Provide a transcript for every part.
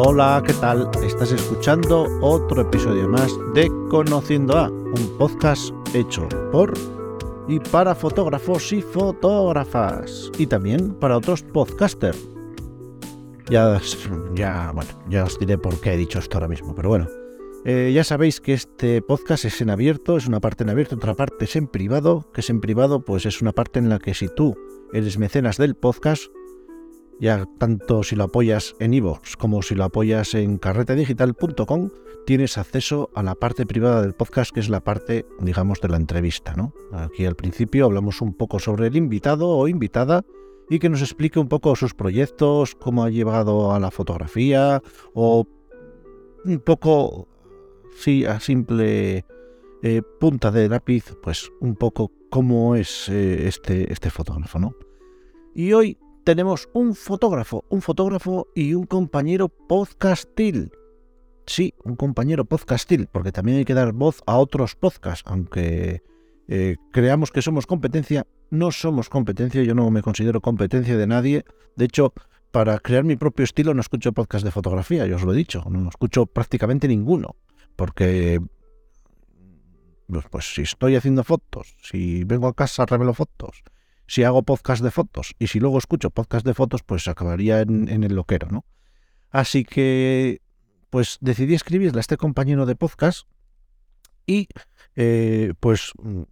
Hola, ¿qué tal? Estás escuchando otro episodio más de Conociendo a, un podcast hecho por y para fotógrafos y fotógrafas y también para otros podcasters. Ya, ya, bueno, ya os diré por qué he dicho esto ahora mismo, pero bueno. Eh, ya sabéis que este podcast es en abierto, es una parte en abierto, otra parte es en privado, que es en privado, pues es una parte en la que si tú eres mecenas del podcast, ya tanto si lo apoyas en iVoox como si lo apoyas en carretedigital.com, tienes acceso a la parte privada del podcast, que es la parte, digamos, de la entrevista, ¿no? Aquí al principio hablamos un poco sobre el invitado o invitada y que nos explique un poco sus proyectos, cómo ha llevado a la fotografía o un poco, sí, a simple eh, punta de lápiz, pues un poco cómo es eh, este, este fotógrafo, ¿no? Y hoy tenemos un fotógrafo, un fotógrafo y un compañero podcastil. Sí, un compañero podcastil, porque también hay que dar voz a otros podcasts, aunque eh, creamos que somos competencia, no somos competencia, yo no me considero competencia de nadie. De hecho, para crear mi propio estilo no escucho podcast de fotografía, yo os lo he dicho, no escucho prácticamente ninguno, porque pues, pues si estoy haciendo fotos, si vengo a casa revelo fotos, si hago podcast de fotos y si luego escucho podcast de fotos, pues acabaría en, el loquero, ¿no? Así que, pues decidí escribirle a este compañero de podcast y, eh, pues, mm,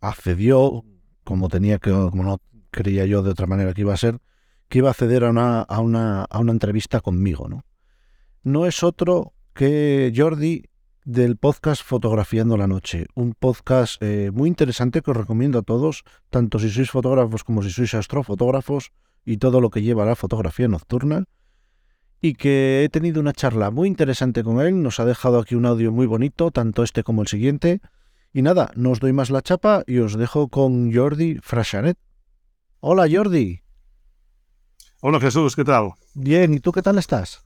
accedió, como tenía que, como no creía yo de otra manera que iba a ser, que iba a acceder a una, a una, a una entrevista conmigo, ¿no? No es otro que Jordi del podcast Fotografiando la Noche, un podcast eh, muy interesante que os recomiendo a todos, tanto si sois fotógrafos como si sois astrofotógrafos y todo lo que lleva a la fotografía nocturna. Y que he tenido una charla muy interesante con él, nos ha dejado aquí un audio muy bonito, tanto este como el siguiente. Y nada, no os doy más la chapa y os dejo con Jordi Frashanet. Hola Jordi. Hola Jesús, ¿qué tal? Bien, ¿y tú qué tal estás?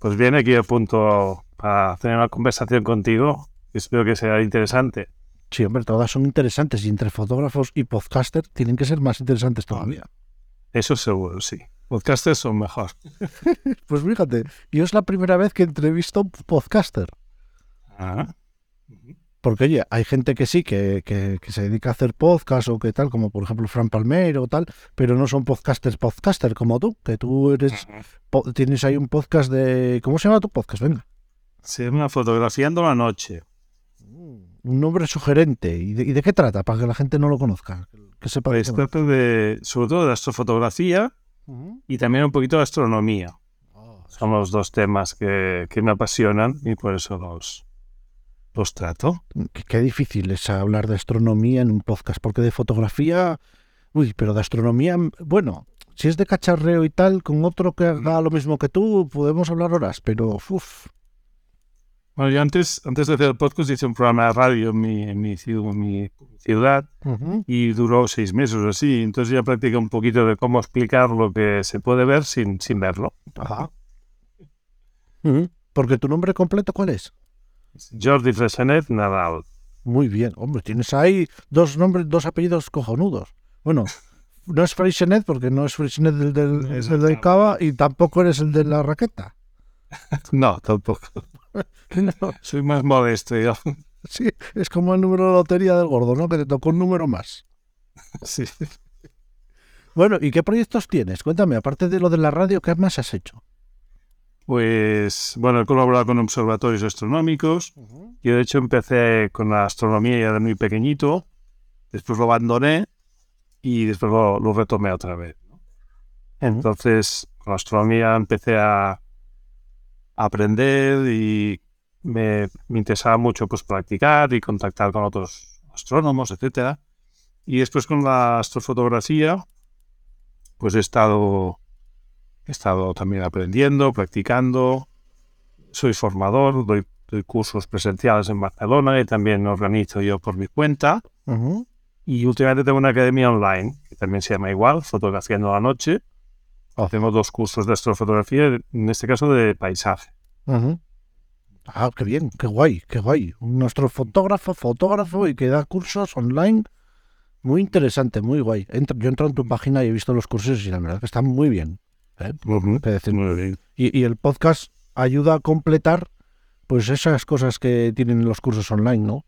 Pues bien, aquí a punto para tener una conversación contigo. Espero que sea interesante. Sí, hombre, todas son interesantes y entre fotógrafos y podcaster tienen que ser más interesantes todavía. Eso seguro, sí. Podcasters son mejor. pues fíjate, yo es la primera vez que entrevisto un podcaster. Ah. Porque, oye, hay gente que sí, que, que, se dedica a hacer podcast o que tal, como por ejemplo Fran Palmero o tal, pero no son podcasters podcaster como tú, que tú eres, tienes ahí un podcast de... ¿Cómo se llama tu podcast? Venga. Se llama Fotografiando la Noche. Mm, un nombre sugerente. ¿Y de, qué trata? Para que la gente no lo conozca. Que sepa pues trata de, sobre todo de astrofotografía y también un poquito de astronomía. Oh, Son los dos temas que, que, me apasionan y por eso los, los trato. Qué, difícil es hablar de astronomía en un podcast, porque de fotografía, uy, pero de astronomía, bueno, si es de cacharreo y tal, con otro que haga lo mismo que tú, podemos hablar horas, pero uff. Bueno, yo antes, antes de hacer el podcast hice un programa de radio en mi, en mi, ciudad y duró seis meses o así. Entonces ya practiqué un poquito de cómo explicar lo que se puede ver sin, sin verlo. Ajá. Porque tu nombre completo, ¿cuál es? Jordi Fresenet Nadal. Muy bien, hombre, tienes ahí dos nombres, dos apellidos cojonudos. Bueno, no es Freixenet porque no es Freixenet el del, el del Cava y tampoco eres el de la raqueta. No, tampoco. Soy más modesto yo. Sí, es como el número de lotería del gordo, ¿no? Que te tocó un número más. Sí. Bueno, ¿y qué proyectos tienes? Cuéntame, aparte de lo de la radio, ¿qué más has hecho? Pues, bueno, he colaborado con observatorios astronómicos. Yo, de hecho, empecé con la astronomía ya de muy pequeñito. Después lo abandoné y después lo, retomé otra vez. Entonces, con la astronomía empecé a, aprender y me, interesaba mucho pues practicar y contactar con otros astrónomos, etcétera. Y después con la astrofotografía, pues he estado He estado también aprendiendo, practicando. Soy formador, doy, cursos presenciales en Barcelona y también organizo yo por mi cuenta. Y últimamente tengo una academia online, que también se llama igual, Fotografiando la Noche. Hacemos dos cursos de astrofotografía, en este caso de paisaje. Ah, qué bien, qué guay, qué guay. Un astrofotógrafo, fotógrafo y que da cursos online. Muy interesante, muy guay. yo he entrado en tu página y he visto los cursos y la verdad que están muy bien. ¿eh? Decir, Muy bien. Y, y el podcast ayuda a completar pues esas cosas que tienen los cursos online, ¿no?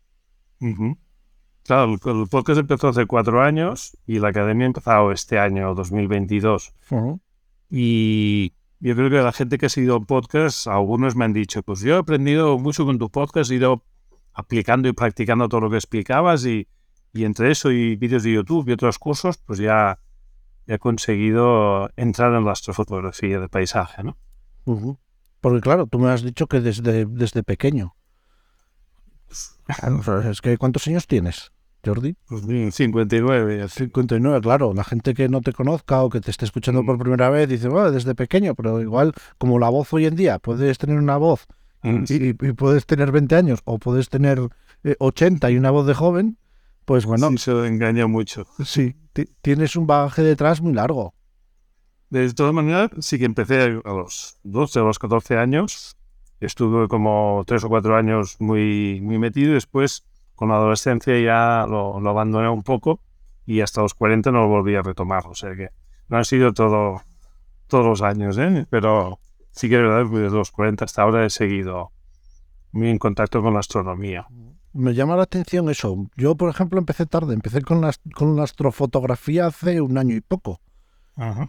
Claro, el, podcast empezó hace cuatro años y la academia ha empezado este año, 2022. Y yo creo que la gente que ha seguido podcast, algunos me han dicho, pues yo he aprendido mucho con tu podcast, he ido aplicando y practicando todo lo que explicabas y, y entre eso y vídeos de YouTube y otros cursos, pues ya, ya he conseguido entrar en la astrofotografía de paisaje, ¿no? Porque claro, tú me has dicho que desde, desde pequeño. Es que ¿cuántos años tienes, Jordi? Pues bien, 59. así. 59, claro. La gente que no te conozca o que te esté escuchando por primera vez dice, bueno, desde pequeño, pero igual como la voz hoy en día, puedes tener una voz y, y puedes tener 20 años o puedes tener eh, 80 y una voz de joven, pues bueno, Sí, se engaña mucho. sí, ti- tienes un bagaje detrás muy largo. De todas maneras, sí que empecé a los 12 o los 14 años. Estuve como 3 o 4 años muy, muy metido. y Después, con la adolescencia, ya lo, lo abandoné un poco y hasta los 40 no lo volví a retomar. O sea que no han sido todo, todos los años, ¿eh? pero sí que es verdad que desde los 40 hasta ahora he seguido muy en contacto con la astronomía. Me llama la atención eso. Yo, por ejemplo, empecé tarde. Empecé con la, con la astrofotografía hace un año y poco.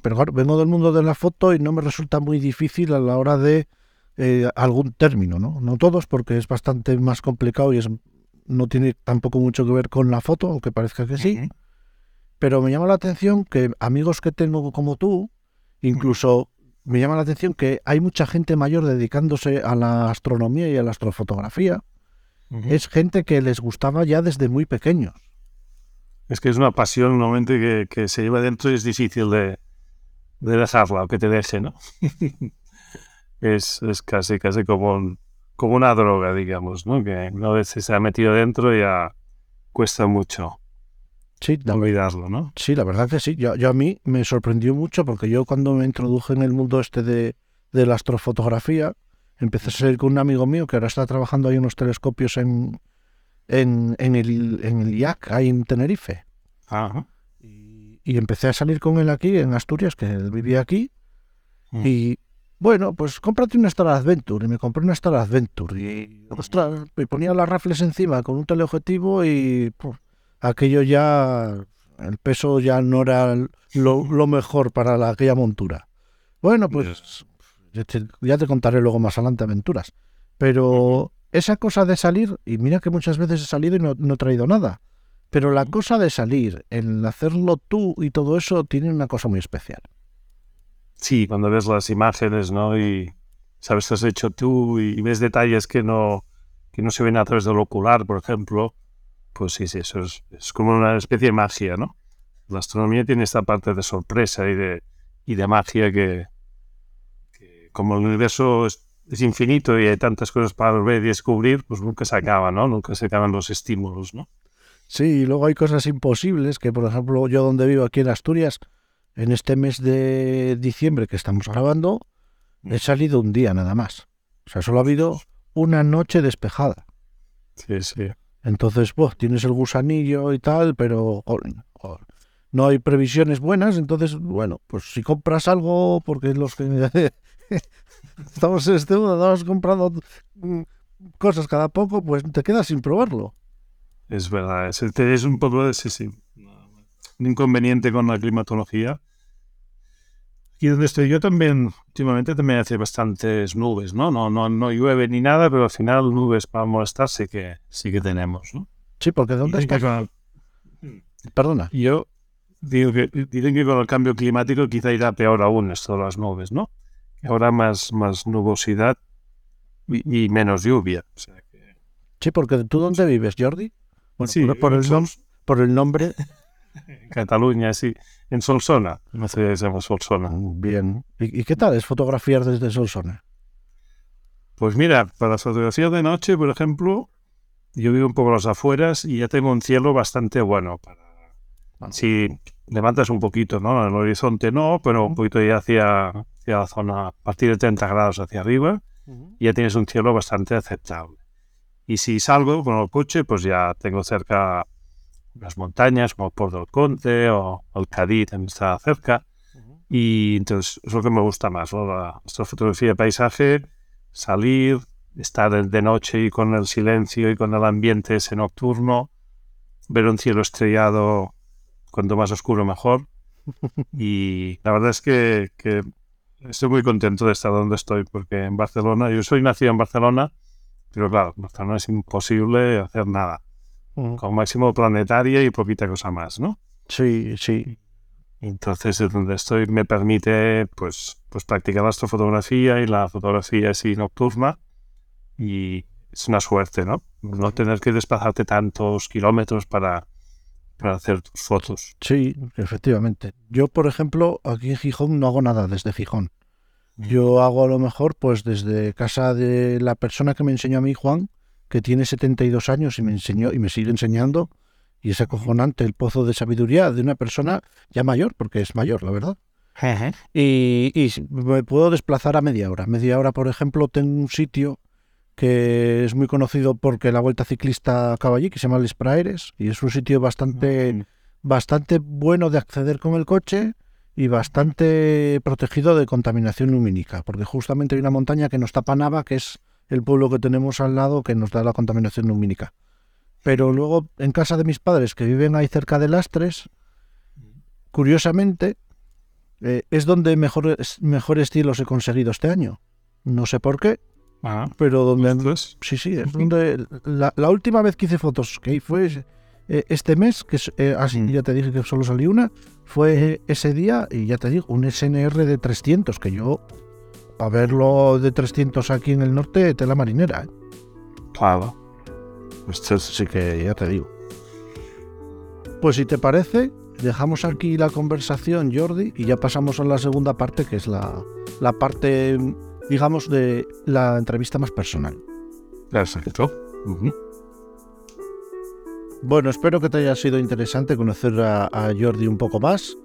Pero claro, vengo del mundo de la foto y no me resulta muy difícil a la hora de eh, algún término, ¿no? No todos, porque es bastante más complicado y es, no tiene tampoco mucho que ver con la foto, aunque parezca que sí. Pero me llama la atención que amigos que tengo como tú, incluso me llama la atención que hay mucha gente mayor dedicándose a la astronomía y a la astrofotografía. Es gente que les gustaba ya desde muy pequeños. Es que es una pasión normalmente que, que se lleva dentro y es difícil de, de dejarla o que te deje, ¿no? es, es casi, casi como, un- como una droga, digamos, ¿no? Que una vez se ha metido dentro ya cuesta mucho Sí, la, olvidarlo, ¿no? sí, la verdad que sí. Yo, yo a mí me sorprendió mucho porque yo cuando me introduje en el mundo este de, de la astrofotografía, empecé a salir con un amigo mío que ahora está trabajando ahí unos telescopios en, en, en el, en el IAC, ahí en Tenerife. Ajá. Y, y empecé a salir con él aquí en Asturias, que él vivía aquí. Mm. Y bueno, pues cómprate una Star Adventure. Y me compré una Star Adventure. Y ostras, me ponía las rafles encima con un teleobjetivo y puf, aquello ya, el peso ya no era lo, lo mejor para la, aquella montura. Bueno, pues ya te, ya te contaré luego más adelante aventuras. Pero esa cosa de salir, y mira que muchas veces he salido y no, no he traído nada. Pero la cosa de salir, el hacerlo tú y todo eso, tiene una cosa muy especial. Sí, cuando ves las imágenes, ¿no? Y sabes que has hecho tú y ves detalles que no, que no se ven a través del ocular, por ejemplo, pues sí, sí, eso es, como una especie de magia, ¿no? La astronomía tiene esta parte de sorpresa y de, y de magia que, que como el universo es, es infinito y hay tantas cosas para ver y descubrir, pues nunca se acaba, ¿no? Nunca se acaban los estímulos, ¿no? Sí, y luego hay cosas imposibles que, por ejemplo, yo donde vivo aquí en Asturias, en este mes de diciembre que estamos grabando, he salido un día nada más. O sea, solo ha habido una noche despejada. Sí, sí. Entonces, pues, tienes el gusanillo y tal, pero no hay previsiones buenas. Entonces, bueno, pues si compras algo, porque los que estamos en este mundo, estamos comprando mm, cosas cada poco, pues te quedas sin probarlo. Es verdad, es, es un poco de- sí, sí, un inconveniente con la climatología. Y donde estoy yo también, últimamente también hace bastantes nubes, ¿no? No, no, no llueve ni nada, pero al final nubes para molestar sí que, sí que tenemos, ¿no? Sí, porque ¿dónde estás? con el- Perdona. yo digo que, dicen que con el cambio climático quizá irá peor aún esto de las nubes, ¿no? Que habrá más, más nubosidad y, y menos lluvia. O sea que- Sí, porque ¿tú dónde vives, Jordi? Bueno, Sí, por, por el, Sol- nom- por el nombre. En Cataluña, sí, en Solsona, una ciudad que se llama Solsona. Bien. ¿Y, y qué tal es fotografiar desde Solsona? Pues mira, para las fotografías de noche, por ejemplo, yo vivo un poco a las afueras y ya tengo un cielo bastante bueno. Para... Si levantas un poquito, ¿no? El horizonte no, pero un poquito ya hacia, hacia la zona, a partir de 30 grados hacia arriba, ya tienes un cielo bastante aceptable. Y si salgo con el coche, pues ya tengo cerca las montañas, como Port del Conte o el Cadí también está cerca. Y entonces es lo que me gusta más, ¿no? la astrofotografía de paisaje, salir, estar de noche y con el silencio y con el ambiente ese nocturno, ver un cielo estrellado cuanto más oscuro mejor. Y la verdad es que, que estoy muy contento de estar donde estoy, porque en Barcelona, yo soy nacido en Barcelona, pero claro, en Barcelona es imposible hacer nada. Con máximo planetaria y poquita cosa más, ¿no? Sí, sí. Entonces, es donde estoy me permite pues, pues practicar la astrofotografía y la fotografía así nocturna. Y es una suerte, ¿no? No tener que desplazarte tantos kilómetros para, para hacer tus fotos. Sí, efectivamente. Yo, por ejemplo, aquí en Gijón no hago nada desde Gijón. Yo hago a lo mejor pues desde casa de la persona que me enseñó a mí, Juan, que tiene 72 años y me enseñó y me sigue enseñando y es acojonante el pozo de sabiduría de una persona ya mayor, porque es mayor, la verdad. Y, y, me puedo desplazar a media hora. Media hora, por ejemplo, tengo un sitio que es muy conocido porque la Vuelta Ciclista acaba allí, que se llama Les Praeres, y es un sitio bastante, bastante bueno de acceder con el coche y bastante protegido de contaminación lumínica, porque justamente hay una montaña que nos tapa Nava, que es el pueblo que tenemos al lado que nos da la contaminación lumínica. Pero luego en casa de mis padres, que viven ahí cerca de Lastres, curiosamente, eh, es donde mejores, mejores estilos he conseguido este año. No sé por qué, Ah, pero donde... pues, Sí, sí, es donde... La, la última vez que hice fotos, que fue eh, este mes, que eh, así, Mm. ya te dije que solo salió una, fue ese día, y ya te digo, un SNR de 300, que yo, para verlo de 300 aquí en el norte, tela marinera. ¿eh? claro. Esto es- Así que ya te digo. Pues si te parece, dejamos aquí la conversación, Jordi, y ya pasamos a la segunda parte, que es la, la parte, digamos, de la entrevista más personal. Exacto. Bueno, espero que te haya sido interesante conocer a, a Jordi un poco más.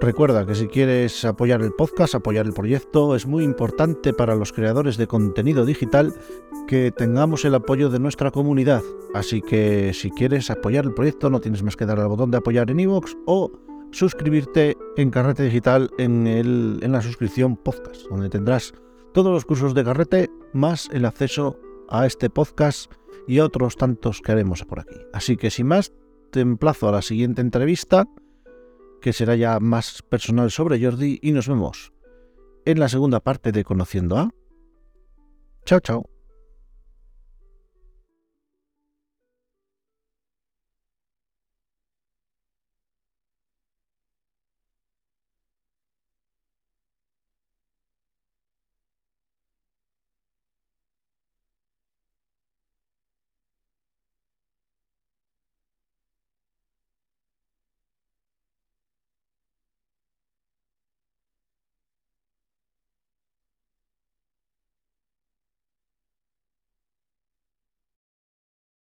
Recuerda que si quieres apoyar el podcast, apoyar el proyecto, es muy importante para los creadores de contenido digital que tengamos el apoyo de nuestra comunidad. Así que si quieres apoyar el proyecto, no tienes más que dar al botón de apoyar en iVoox o suscribirte en Carrete Digital en, en la suscripción podcast, donde tendrás todos los cursos de Carrete más el acceso a este podcast y a otros tantos que haremos por aquí. Así que sin más, te emplazo a la siguiente entrevista, que será ya más personal sobre Jordi, y nos vemos en la segunda parte de Conociendo a. Chao, chao.